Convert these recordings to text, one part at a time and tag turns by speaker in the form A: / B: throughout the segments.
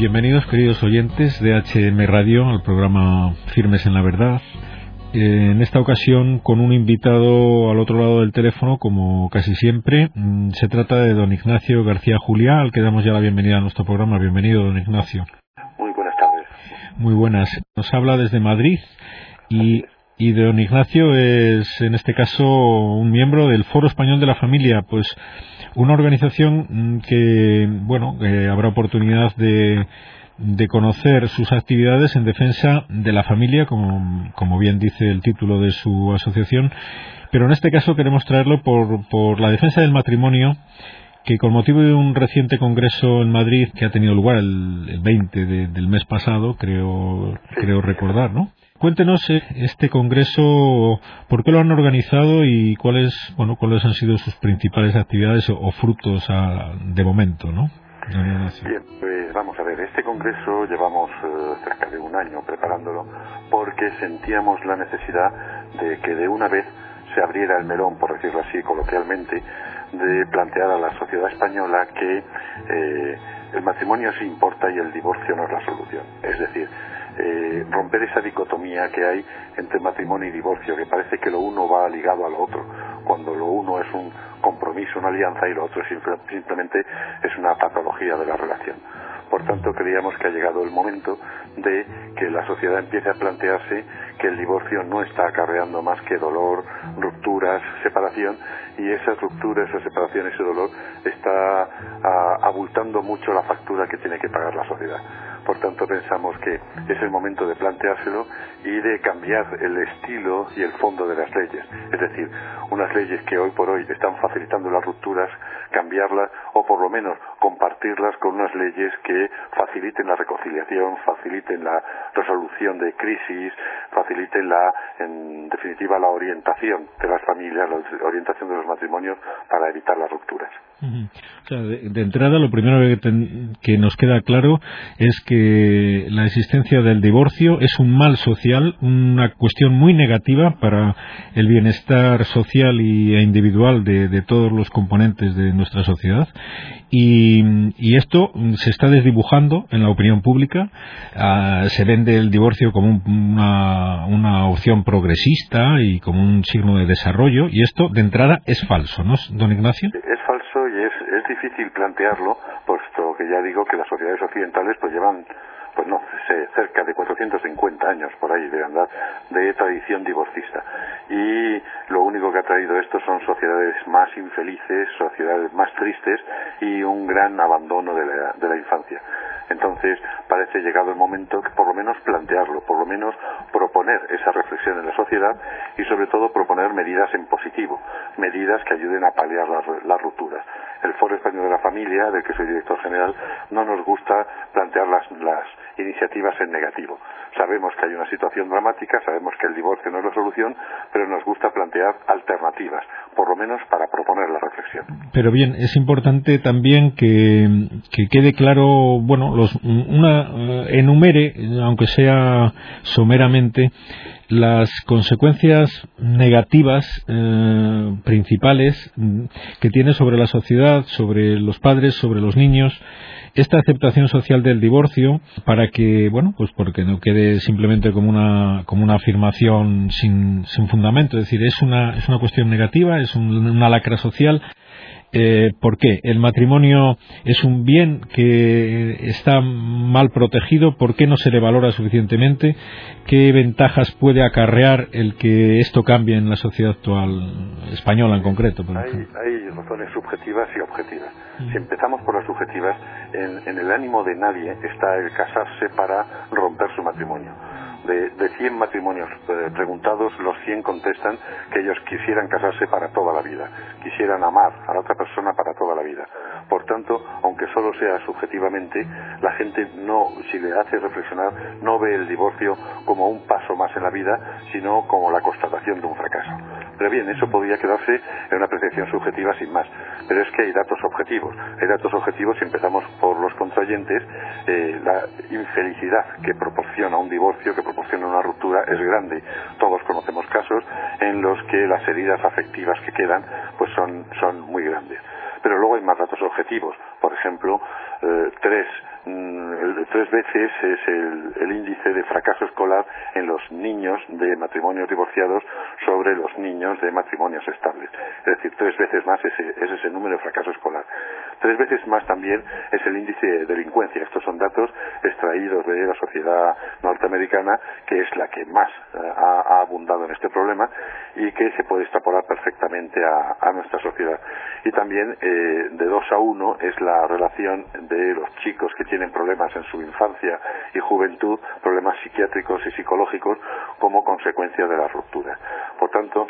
A: Bienvenidos, queridos oyentes de HM Radio, al programa Firmes en la Verdad. Eh, en esta ocasión, con un invitado al otro lado del teléfono, como casi siempre, mm, se trata de don Ignacio García Juliá, al que damos ya la bienvenida a nuestro programa. Bienvenido, don Ignacio.
B: Muy buenas tardes.
A: Muy buenas. Nos habla desde Madrid y, y don Ignacio es, en este caso, un miembro del Foro Español de la Familia. Pues una organización mm, que, bueno, habrá oportunidad de, de conocer sus actividades en defensa de la familia, como, como, bien dice el título de su asociación, pero en este caso queremos traerlo por, por la defensa del matrimonio, que con motivo de un reciente congreso en Madrid que ha tenido lugar el, 20 del mes pasado, creo, creo recordar, ¿no? Cuéntenos eh, este congreso, por qué lo han organizado y cuáles, bueno, cuáles han sido sus principales actividades o, frutos de momento, ¿no?
B: Bien, pues vamos a ver, este congreso llevamos eh, cerca de un año preparándolo porque sentíamos la necesidad de que de una vez se abriera el melón, por decirlo así coloquialmente, de plantear a la sociedad española que eh, el matrimonio sí importa y el divorcio no es la solución. Es decir, eh, romper esa dicotomía que hay entre matrimonio y divorcio, que parece que lo uno va ligado a lo otro, cuando lo uno es un compromiso, una alianza y lo otro simplemente es una patología de la relación. Por tanto, creíamos que ha llegado el momento de que la sociedad empiece a plantearse que el divorcio no está acarreando más que dolor, rupturas, separación, y esas rupturas, esas separaciones y dolor está ah, abultando mucho la factura que tiene que pagar la sociedad. Por tanto, pensamos que es el momento de planteárselo y de cambiar el estilo y el fondo de las leyes. Es decir, unas leyes que hoy por hoy están facilitando las rupturas, cambiarlas o por lo menos compartirlas con unas leyes que faciliten la reconciliación, faciliten la resolución de crisis, faciliten la, en definitiva, la orientación de las familias, la orientación de los matrimonios para evitar las rupturas.
A: De, entrada, lo primero que, nos queda claro es que la existencia del divorcio es un mal social, una cuestión muy negativa para el bienestar social e individual de, todos los componentes de nuestra sociedad. Y, esto se está desdibujando en la opinión pública. Ah, se vende el divorcio como una, una opción progresista y como un signo de desarrollo. Y esto, de entrada, es falso, ¿no, don Ignacio?
B: Es falso y es, es difícil plantearlo, puesto que ya digo que las sociedades occidentales pues llevan pues no sé, cerca de 450 años por ahí de andar de tradición divorcista. Y lo único que ha traído esto son sociedades más infelices, sociedades más tristes y un gran abandono de la, de la infancia. Entonces, parece llegado el momento que por lo menos plantearlo, por lo menos proponer esa reflexión en la sociedad y sobre todo proponer medidas en positivo, medidas que ayuden a paliar las, rupturas. El Foro Español de la Familia, del que soy director general, no nos gusta plantear las, las iniciativas en negativo. Sabemos que hay una situación dramática, sabemos que el divorcio no es la solución, pero nos gusta plantear alternativas, por lo menos para proponer la reflexión.
A: Pero bien, es importante también que, que quede claro, bueno, una, eh, enumere, aunque sea someramente, las consecuencias negativas eh, principales mm, que tiene sobre la sociedad, sobre los padres, sobre los niños, esta aceptación social del divorcio para que, bueno, pues porque no quede simplemente como una, como una afirmación sin, sin fundamento, es decir, es una, es una cuestión negativa, es una lacra social eh, ¿Por qué? ¿El matrimonio es un bien que está mal protegido? ¿Por qué no se le valora suficientemente? ¿Qué ventajas puede acarrear el que esto cambie en la sociedad actual española en concreto?
B: hay, razones subjetivas y objetivas. Mm. Si empezamos por las subjetivas, en el ánimo de nadie está el casarse para romper su matrimonio de, de 100 matrimonios eh, preguntados, los 100 contestan que ellos quisieran casarse para toda la vida, quisieran amar a la otra persona para toda la vida. Por tanto, aunque solo sea subjetivamente, la gente no, si le hace reflexionar, no ve el divorcio como un paso más en la vida, sino como la constatación de un fracaso. Pero bien, eso podría quedarse en una apreciación subjetiva sin más. Pero es que hay datos objetivos. Hay datos objetivos, si empezamos por los contrayentes, eh, la infelicidad que proporciona un divorcio, que proporciona una ruptura, es grande. Todos conocemos casos en los que las heridas afectivas que quedan pues son, son muy grandes. Pero luego hay más datos objetivos. Por ejemplo, tres Mm, tres veces es el, índice de fracaso escolar en los niños de matrimonios divorciados sobre los niños de matrimonios estables. Es decir, tres veces más ese, es ese número de fracaso escolar. Tres veces más también es el índice de delincuencia. Estos son datos extraídos de la sociedad norteamericana, que es la que más eh, ha, abundado en este problema y que se puede extrapolar perfectamente a, nuestra sociedad. Y también eh, de dos a uno es la relación de los chicos que tienen problemas en su infancia y juventud, problemas psiquiátricos y psicológicos como consecuencia de la ruptura. Por tanto,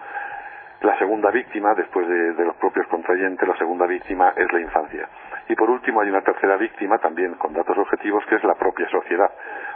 B: la segunda víctima, después de, los propios contrayentes, la segunda víctima es la infancia. Y por último hay una tercera víctima, también con datos objetivos, que es la propia sociedad.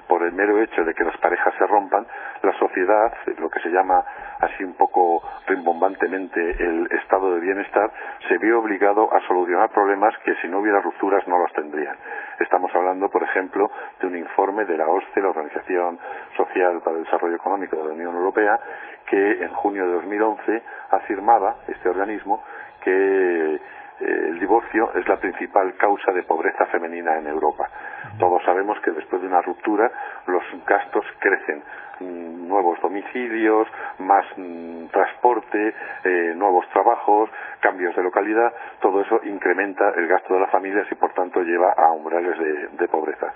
B: Por el mero hecho de que las parejas se rompan, la sociedad, lo que se llama así un poco rimbombantemente el estado de bienestar, se vio obligado a solucionar problemas que si no hubiera rupturas no los tendrían. Estamos hablando, por ejemplo, de un informe de la OSCE, la Organización Social para el Desarrollo Económico de la Unión Europea, que en junio de 2011 afirmaba este organismo que el divorcio es la principal causa de pobreza femenina en Europa. Todos sabemos que después de una ruptura los gastos crecen. Mm, nuevos domicilios, más mm, transporte, eh, nuevos trabajos, cambios de localidad, todo eso incrementa el gasto de las familias y por tanto lleva a umbrales de pobreza.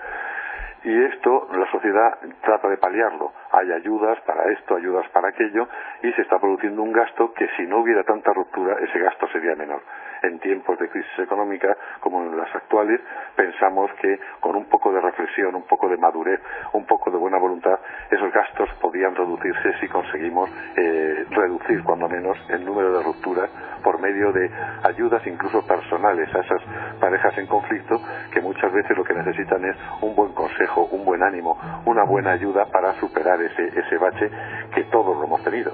B: Y esto la sociedad trata de paliarlo. Hay ayudas para esto, ayudas para aquello, y se está produciendo un gasto que si no hubiera tanta ruptura, ese gasto sería menor. En tiempos de crisis económica como en las actuales, pensamos que con un poco de reflexión, un poco de madurez, un poco de buena voluntad, esos gastos podían reducirse si conseguimos eh, reducir, cuando menos, el número de rupturas por medio de ayudas incluso personales a esas parejas en conflicto que muchas veces lo que necesitan es un buen consejo, un buen ánimo, una buena ayuda para superar ese, ese bache que todos lo hemos tenido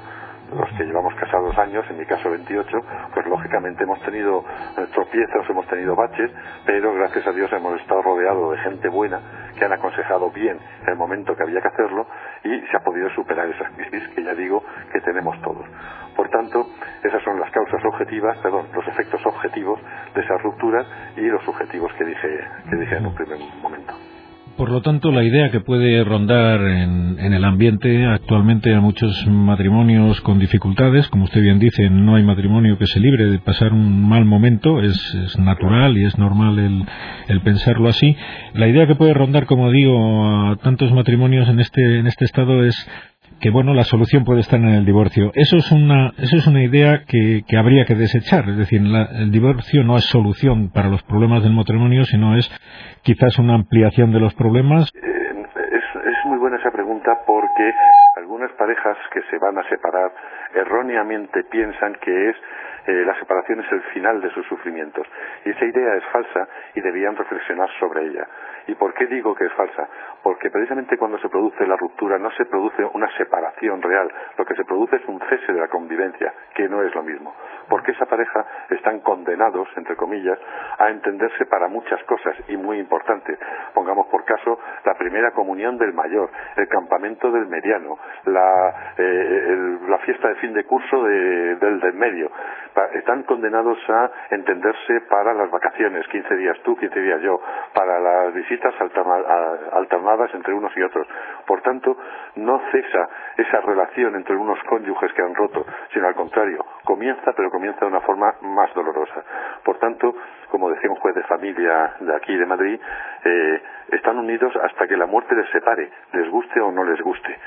B: los que llevamos casados años, en mi caso 28, pues lógicamente hemos tenido eh, tropiezos, hemos tenido baches, pero gracias a Dios hemos estado rodeados de gente buena que han aconsejado bien en el momento que había que hacerlo y se ha podido superar esas crisis que ya digo que tenemos todos. Por tanto, esas son las causas objetivas, perdón, los efectos objetivos de esas rupturas y los subjetivos que dije, que dije en un primer momento.
A: Por lo tanto, la idea que puede rondar en, el ambiente actualmente a muchos matrimonios con dificultades, como usted bien dice, no hay matrimonio que se libre de pasar un mal momento, es, natural y es normal el, el, pensarlo así. La idea que puede rondar, como digo, a tantos matrimonios en este, en este estado es que bueno la solución puede estar en el divorcio eso es una eso es una idea que, que habría que desechar es decir el divorcio no es solución para los problemas del matrimonio sino es quizás una ampliación de los problemas
B: eh, es, es muy buena esa pregunta porque algunas parejas que se van a separar erróneamente piensan que es eh, la separación es el final de sus sufrimientos. Y esa idea es falsa y debían reflexionar sobre ella. ¿Y por qué digo que es falsa? Porque precisamente cuando se produce la ruptura no se produce una separación real, lo que se produce es un cese de la convivencia, que no es lo mismo. Porque esa pareja están condenados, entre comillas, a entenderse para muchas cosas y muy importantes. Pongamos por caso la primera comunión del mayor, el campamento del mediano, la, eh, la fiesta de fin de curso del del medio están condenados a entenderse para las vacaciones, 15 días tú, 15 días yo, para las visitas alternadas entre unos y otros. Por tanto, no cesa esa relación entre unos cónyuges que han roto, sino al contrario, comienza, pero comienza de una forma más dolorosa. Por tanto, como decía un juez de familia de aquí de Madrid, eh, están unidos hasta que la muerte les separe, les guste o no les guste.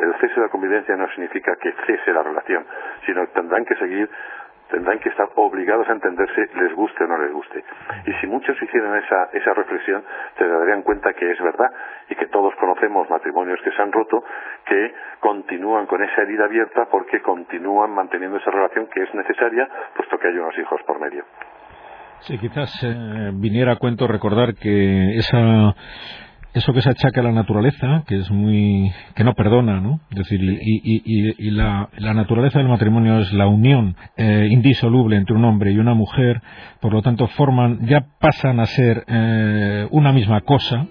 B: El cese de la convivencia no significa que cese la relación, sino que tendrán que seguir tendrán que estar obligados a entenderse, les guste o no les guste. Y si muchos hicieran esa, esa reflexión, se darían cuenta que es verdad y que todos conocemos matrimonios que se han roto, que continúan con esa herida abierta porque continúan manteniendo esa relación que es necesaria, puesto que hay unos hijos por medio.
A: Sí, quizás eh, viniera a cuento recordar que esa eso que se achaca a la naturaleza, que es muy, que no perdona, ¿no? Es decir, y, la, naturaleza del matrimonio es la unión eh, indisoluble entre un hombre y una mujer, por lo tanto forman, ya pasan a ser eh, una misma cosa,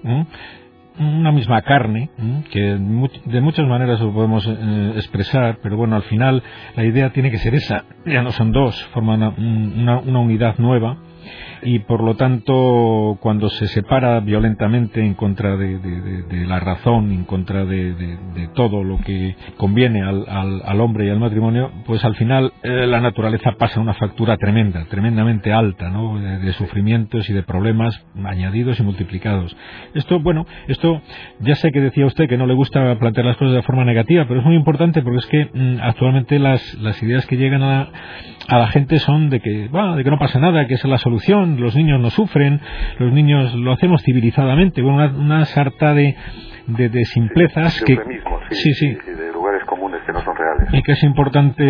A: una misma carne, que de muchas maneras lo podemos eh, expresar, pero bueno, al final la idea tiene que ser esa, ya no son dos, forman una unidad nueva y por lo tanto cuando se separa violentamente en contra de, la razón, en contra de, todo lo que conviene al, al, hombre y al matrimonio, pues al final eh, la naturaleza pasa una factura tremenda, tremendamente alta, ¿no? de, sufrimientos y de problemas añadidos y multiplicados. Esto, bueno, esto ya sé que decía usted que no le gusta plantear las cosas de forma negativa, pero es muy importante porque es que mm, actualmente las, las ideas que llegan a, a la gente son de que, de que no pasa nada, que esa es la solución, los niños no sufren, los niños lo hacemos civilizadamente, bueno, una, una sarta de, de, simplezas que...
B: sí, sí, de lugares comunes que no son reales.
A: Y que es importante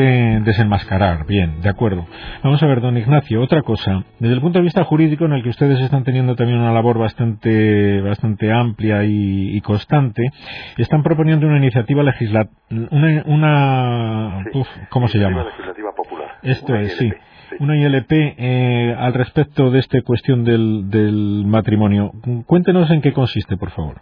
A: desenmascarar. Bien, de acuerdo. Vamos a ver, don Ignacio, otra cosa. Desde el punto de vista jurídico, en el que ustedes están teniendo también una labor bastante, bastante amplia y, constante, están proponiendo una iniciativa legislativa, una, una ¿cómo se llama?
B: legislativa popular.
A: Esto es, sí una ILP eh, al respecto de esta cuestión del, del, matrimonio. Cuéntenos en qué consiste, por favor.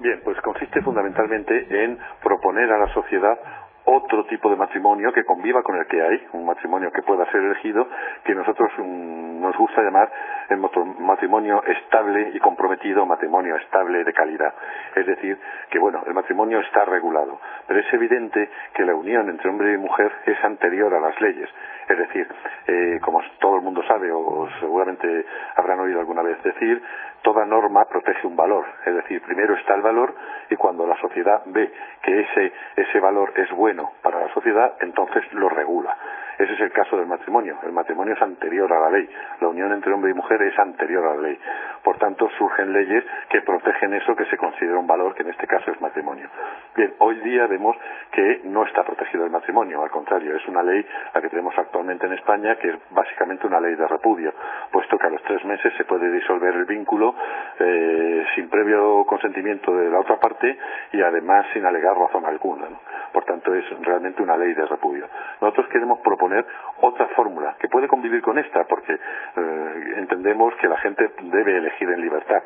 B: Bien, pues consiste fundamentalmente en proponer a la sociedad otro tipo de matrimonio que conviva con el que hay, un matrimonio que pueda ser elegido, que nosotros mm, nos gusta llamar el matrimonio estable y comprometido, matrimonio estable de calidad. Es decir, que bueno, el matrimonio está regulado, pero es evidente que la unión entre hombre y mujer es anterior a las leyes. Es decir, eh, como todo el mundo sabe o seguramente habrán oído alguna vez decir, toda norma protege un valor. Es decir, primero está el valor y cuando la sociedad ve que ese, ese valor es bueno para la sociedad, entonces lo regula. Ese es el caso del matrimonio. El matrimonio es anterior a la ley. La unión entre hombre y mujer es anterior a la ley. Por tanto, surgen leyes que protegen eso que se considera un valor, que en este caso es matrimonio. Bien, hoy día vemos que no está protegido el matrimonio. Al contrario, es una ley, la que tenemos actualmente en España, que es básicamente una ley de repudio, puesto que a los tres meses se puede disolver el vínculo eh, sin previo consentimiento de la otra parte y además sin alegar razón alguna. Por tanto, es realmente una ley de repudio. Nosotros queremos proponer otra fórmula que puede convivir con esta, porque eh, entendemos que la gente debe elegir en libertad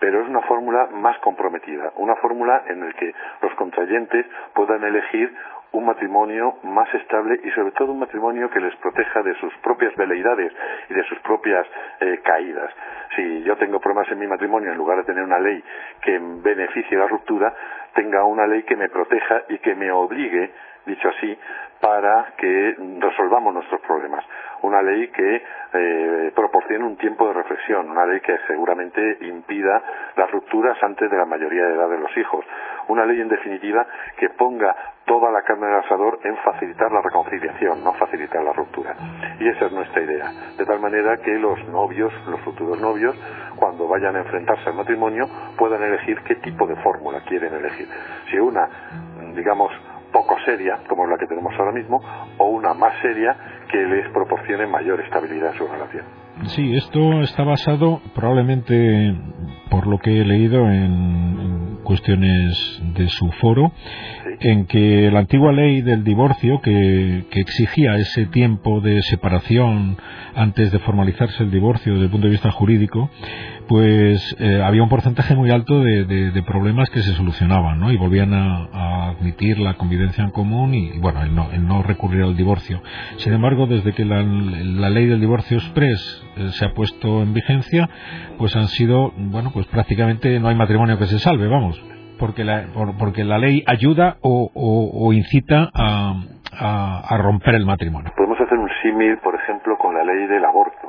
B: pero es una fórmula más comprometida, una fórmula en la que los contrayentes puedan elegir un matrimonio más estable y sobre todo un matrimonio que les proteja de sus propias veleidades y de sus propias eh, caídas. Si yo tengo problemas en mi matrimonio, en lugar de tener una ley que beneficie la ruptura, tenga una ley que me proteja y que me obligue dicho así, para que resolvamos nuestros problemas. Una ley que eh, proporcione un tiempo de reflexión, una ley que seguramente impida las rupturas antes de la mayoría de edad de los hijos. Una ley, en definitiva, que ponga toda la carne del asador en facilitar la reconciliación, no facilitar la ruptura. Y esa es nuestra idea. De tal manera que los novios, los futuros novios, cuando vayan a enfrentarse al matrimonio, puedan elegir qué tipo de fórmula quieren elegir. Si una, digamos, poco seria, como la que tenemos ahora mismo, o una más seria que les proporcione mayor estabilidad en su relación.
A: Sí, esto está basado probablemente, por lo que he leído en, cuestiones de su foro, en que la antigua ley del divorcio, que, que, exigía ese tiempo de separación antes de formalizarse el divorcio desde el punto de vista jurídico, pues eh, había un porcentaje muy alto de, problemas que se solucionaban, ¿no? Y volvían a, admitir la convivencia en común y, bueno, el no, el no, recurrir al divorcio. Sin embargo, desde que la, ley del divorcio express eh, se ha puesto en vigencia, pues han sido, bueno, pues prácticamente no hay matrimonio que se salve, vamos. Porque la, porque la ley ayuda o, incita a, a romper el matrimonio.
B: Podemos hacer un símil, por ejemplo, con la ley del aborto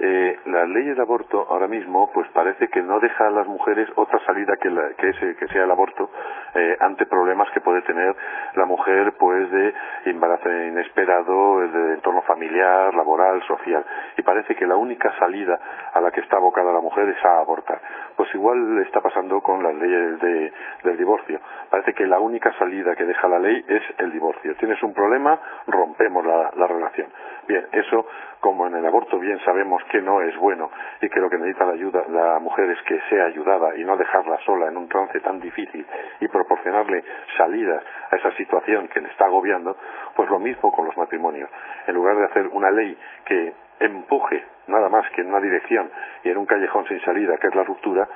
B: eh, la ley del aborto ahora mismo pues parece que no deja a las mujeres otra salida que, que, sea el aborto eh, ante problemas que puede tener la mujer pues de embarazo inesperado, de entorno familiar, laboral, social. Y parece que la única salida a la que está abocada la mujer es a abortar. Pues igual está pasando con las leyes del divorcio. Parece que la única salida que deja la ley es el divorcio. Tienes un problema, rompemos la relación. Bien, eso como en el aborto bien sabemos que no es bueno y que lo que necesita la, ayuda, la mujer es que sea ayudada y no dejarla sola en un trance tan difícil y proporcionarle salidas a esa situación que le está agobiando, pues lo mismo con los matrimonios. En lugar de hacer una ley que empuje nada más que en una dirección y en un callejón sin salida, que es la ruptura,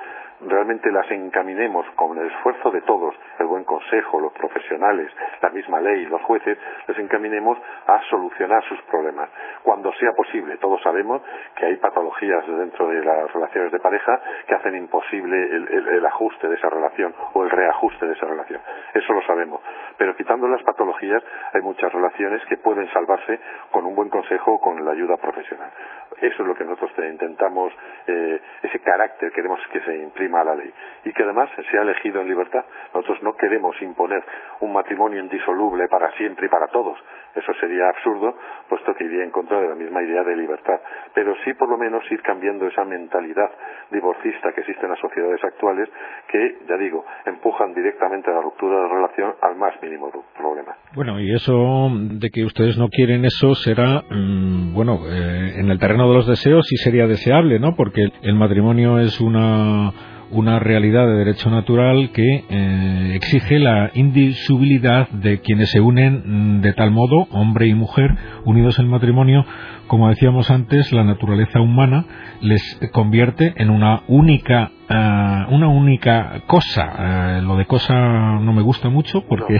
B: realmente las encaminemos con el esfuerzo de todos, el buen consejo, los profesionales, la misma ley, los jueces, les encaminemos a solucionar sus problemas. Cuando sea posible, todos sabemos que hay patologías dentro de las relaciones de pareja que hacen imposible el, ajuste de esa relación o el reajuste de esa relación. Eso lo sabemos. Pero quitando las patologías, hay muchas relaciones que pueden salvarse con un buen consejo o con la ayuda profesional. Eso es lo que nosotros intentamos, eh, ese carácter queremos que se imprima a la ley y que además se ha elegido en libertad. Nosotros no queremos imponer un matrimonio indisoluble para siempre y para todos. Eso sería absurdo, puesto que iría en contra de la misma idea de libertad. Pero sí, por lo menos, ir cambiando esa mentalidad divorcista que existe en las sociedades actuales, que, ya digo, empujan directamente a la ruptura de la relación al más mínimo problema.
A: Bueno, y eso de que ustedes no quieren eso será, mm, bueno, eh, en el terreno de los deseos sí sería deseable, ¿no? Porque el matrimonio es una una realidad de derecho natural que eh, exige la indisubilidad de quienes se unen mm, de tal modo, hombre y mujer, unidos en matrimonio, como decíamos antes, la naturaleza humana les convierte en una única eh, una única cosa. Eh, lo de cosa no me gusta mucho porque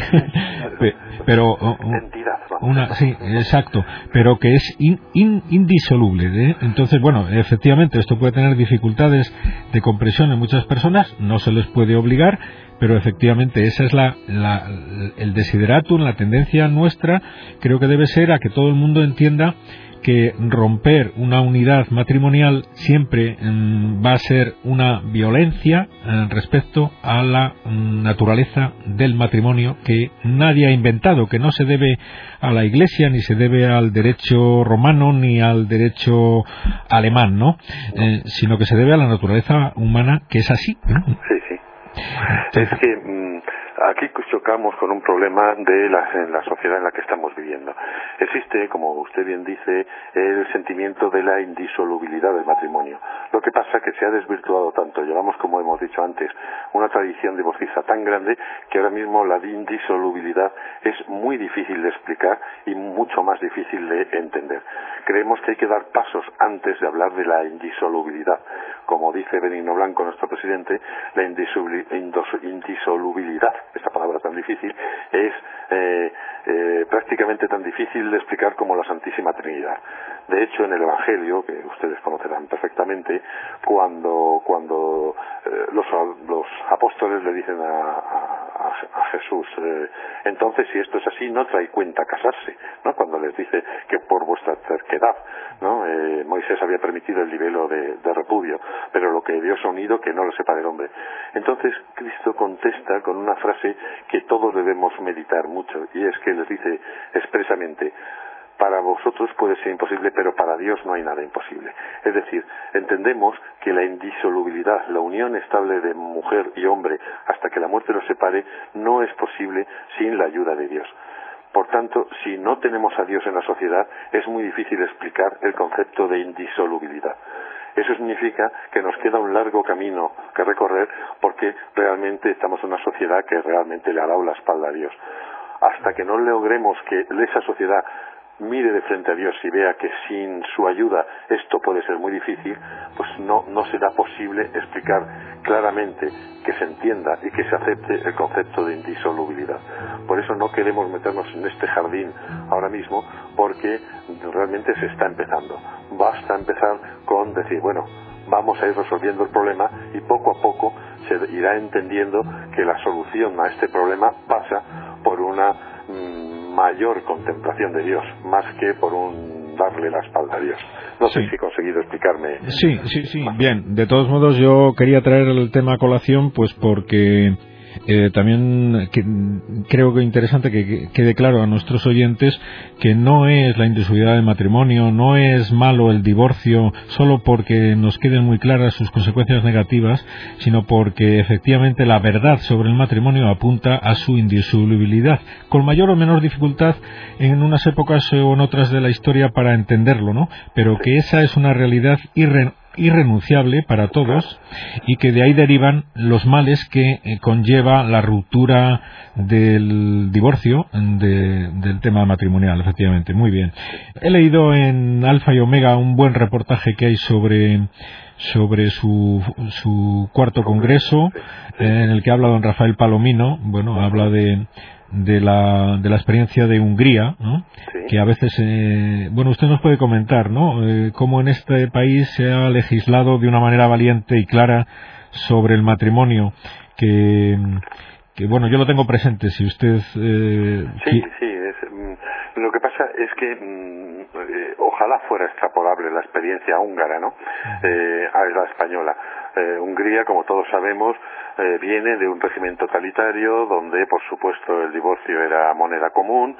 A: pero una sí exacto pero que es indisoluble ¿eh? entonces bueno efectivamente esto puede tener dificultades de compresión en muchas personas no se les puede obligar pero efectivamente esa es la, la, el desideratum, la tendencia nuestra, creo que debe ser a que todo el mundo entienda que romper una unidad matrimonial siempre mm, va a ser una violencia eh, respecto a la mm, naturaleza del matrimonio que nadie ha inventado, que no se debe a la Iglesia ni se debe al derecho romano ni al derecho alemán, ¿no? Eh, sino que se debe a la naturaleza humana que es así.
B: Sí, sí. Es que mm, aquí chocamos con un problema de la, en la sociedad en la que estamos viviendo. Existe, como usted bien dice, el sentimiento de la indisolubilidad del matrimonio. Lo que pasa es que se ha desvirtuado tanto. Llevamos, como hemos dicho antes, una tradición divorcista tan grande que ahora mismo la indisolubilidad es muy difícil de explicar y mucho más difícil de entender. Creemos que hay que dar pasos antes de hablar de la indisolubilidad. Como dice Benigno Blanco, nuestro presidente, la indisolubilidad esta palabra tan difícil, es eh, eh, prácticamente tan difícil de explicar como la Santísima Trinidad. De hecho, en el Evangelio, que ustedes conocerán perfectamente, cuando, cuando eh, los, los, apóstoles le dicen a, a, Jesús, entonces si esto es así, no trae cuenta casarse, ¿no? Cuando les dice que por vuestra terquedad, ¿no? Moisés había permitido el libelo de, de, repudio, pero lo que Dios ha unido, que no lo sepa el hombre. Entonces Cristo contesta con una frase que todos debemos meditar mucho, y es que les dice expresamente, para vosotros puede ser imposible, pero para Dios no hay nada imposible. Es decir, entendemos que la indisolubilidad, la unión estable de mujer y hombre hasta que la muerte los separe, no es posible sin la ayuda de Dios. Por tanto, si no tenemos a Dios en la sociedad, es muy difícil explicar el concepto de indisolubilidad. Eso significa que nos queda un largo camino que recorrer porque realmente estamos en una sociedad que realmente le ha dado la espalda a Dios. Hasta que no logremos que esa sociedad mire de frente a Dios y vea que sin su ayuda esto puede ser muy difícil, pues no, no será posible explicar claramente que se entienda y que se acepte el concepto de indisolubilidad. Por eso no queremos meternos en este jardín ahora mismo porque realmente se está empezando. Basta empezar con decir, bueno, vamos a ir resolviendo el problema y poco a poco se irá entendiendo que la solución a este problema pasa por una mm, mayor contemplación de Dios, más que por un darle la espalda a Dios. No sé si he conseguido explicarme.
A: Sí, sí, sí. Bien, de todos modos yo quería traer el tema a colación pues porque eh, también creo que es interesante que, quede claro a nuestros oyentes que no es la indisolubilidad del matrimonio, no es malo el divorcio solo porque nos queden muy claras sus consecuencias negativas, sino porque efectivamente la verdad sobre el matrimonio apunta a su indisolubilidad, con mayor o menor dificultad en unas épocas o en otras de la historia para entenderlo, ¿no? Pero que esa es una realidad irre irrenunciable para todos y que de ahí derivan los males que eh, conlleva la ruptura del divorcio del tema matrimonial, efectivamente. Muy bien. He leído en Alfa y Omega un buen reportaje que hay sobre sobre su, su cuarto congreso, en el que habla don Rafael Palomino. Bueno, habla de, de la, de la experiencia de Hungría, ¿no? que a veces, eh, bueno, usted nos puede comentar, ¿no? Eh, cómo en este país se ha legislado de una manera valiente y clara sobre el matrimonio, que, que bueno, yo lo tengo presente, si usted...
B: Eh, sí, sí, lo que pasa es que mm, eh, ojalá fuera extrapolable la experiencia húngara, ¿no? Eh, a la española. Hungría, como todos sabemos, viene de un régimen totalitario donde, por supuesto, el divorcio era moneda común,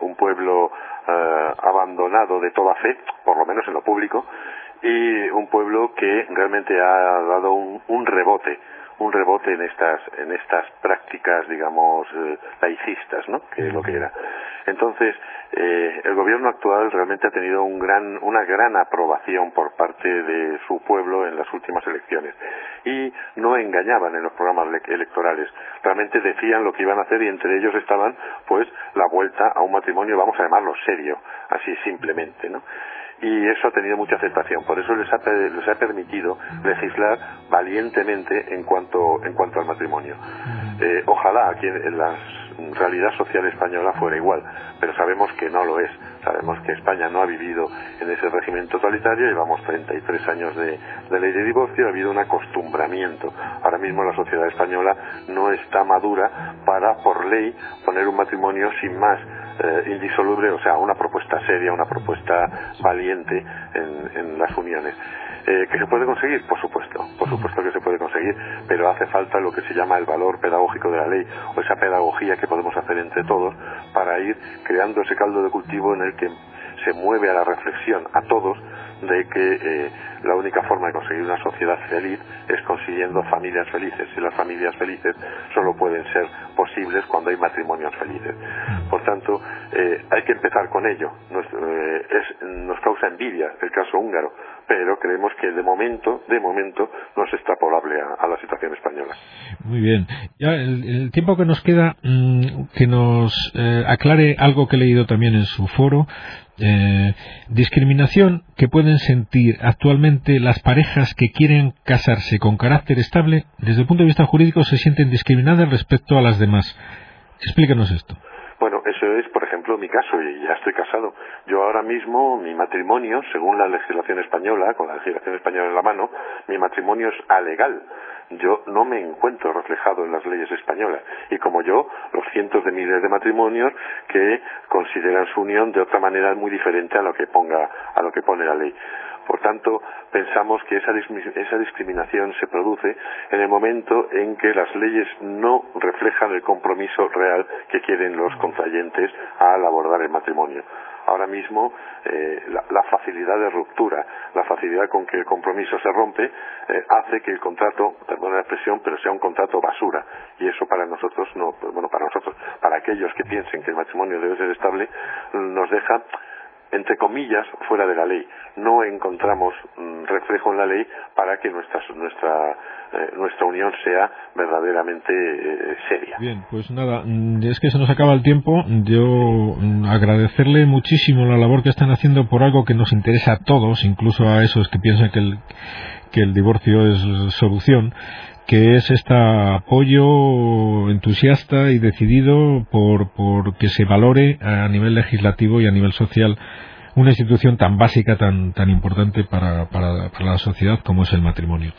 B: un pueblo abandonado de toda fe, por lo menos en lo público, y un pueblo que realmente ha dado un rebote un rebote en estas en estas prácticas digamos eh, laicistas no que es lo que era. Entonces eh, el gobierno actual realmente ha tenido un gran, una gran aprobación por parte de su pueblo en las últimas elecciones. Y no engañaban en los programas electorales. Realmente decían lo que iban a hacer y entre ellos estaban pues la vuelta a un matrimonio vamos a llamarlo serio así simplemente no y eso ha tenido mucha aceptación. Por eso les ha, les ha permitido legislar valientemente en cuanto, en cuanto al matrimonio. Eh, ojalá aquí en, la realidad social española fuera igual, pero sabemos que no lo es. Sabemos que España no ha vivido en ese régimen totalitario, llevamos 33 años de, de ley de divorcio, ha habido un acostumbramiento. Ahora mismo la sociedad española no está madura para, por ley, poner un matrimonio sin más eh, indisoluble, o sea, una propuesta seria, una propuesta valiente en, las uniones. Eh, ¿Que se puede conseguir? Por supuesto, por supuesto que se puede conseguir, pero hace falta lo que se llama el valor pedagógico de la ley o esa pedagogía que podemos hacer entre todos para ir creando ese caldo de cultivo en el que se mueve a la reflexión a todos de que eh, la única forma de conseguir una sociedad feliz es consiguiendo familias felices y las familias felices solo pueden ser posibles cuando hay matrimonios felices. Por tanto, eh, hay que empezar con ello. Nos, eh, nos causa envidia el caso húngaro, pero creemos que de momento, de momento, no es extrapolable a, la situación española.
A: Muy bien. El, tiempo que nos queda, mm, que nos aclare algo que he leído también en su foro eh, discriminación que pueden sentir actualmente las parejas que quieren casarse con carácter estable, desde el punto de vista jurídico se sienten discriminadas respecto a las demás. Explíquenos esto.
B: Bueno, eso es, por ejemplo, mi caso, y ya estoy casado. Yo ahora mismo, mi matrimonio, según la legislación española, con la legislación española en la mano, mi matrimonio es alegal yo no me encuentro reflejado en las leyes españolas y como yo los cientos de miles de matrimonios que consideran su unión de otra manera muy diferente a lo que ponga a lo que pone la ley por tanto, pensamos que esa, esa, discriminación se produce en el momento en que las leyes no reflejan el compromiso real que quieren los contrayentes al abordar el matrimonio ahora mismo eh, la, facilidad de ruptura, la facilidad con que el compromiso se rompe, eh, hace que el contrato, perdón la expresión, pero sea un contrato basura. Y eso para nosotros, no, bueno, para nosotros, para aquellos que piensen que el matrimonio debe ser estable, nos deja entre comillas, fuera de la ley. No encontramos mm, reflejo en la ley para que nuestra, nuestra, eh, nuestra unión sea verdaderamente eh, seria.
A: Bien, pues nada, mm, es que se nos acaba el tiempo. Yo mm, agradecerle muchísimo la labor que están haciendo por algo que nos interesa a todos, incluso a esos que piensan que el, que el divorcio es solución que es este apoyo entusiasta y decidido por, por que se valore a nivel legislativo y a nivel social una institución tan básica, tan, tan importante para, para, la sociedad como es el matrimonio.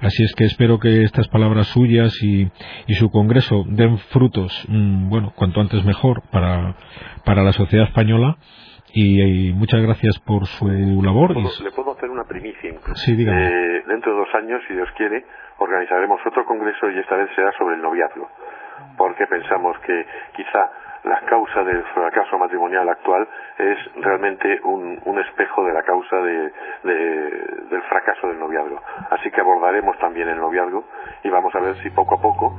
A: Así es que espero que estas palabras suyas y, y su congreso den frutos, mm, bueno, cuanto antes mejor para, para la sociedad española. Y, muchas gracias por su labor.
B: ¿Le puedo, hacer una primicia?
A: Sí.
B: Eh, dentro de dos años, si Dios quiere, organizaremos otro congreso y esta vez será sobre el noviazgo, porque pensamos que quizá la causa del fracaso matrimonial actual es realmente un, espejo de la causa del fracaso del noviazgo. Así que abordaremos también el noviazgo y vamos a ver si poco a poco,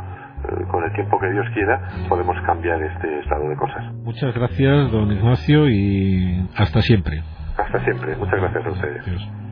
B: con el tiempo que Dios quiera, podemos cambiar este estado de cosas.
A: Muchas gracias, don Ignacio, y hasta siempre.
B: Hasta siempre. Muchas gracias a ustedes.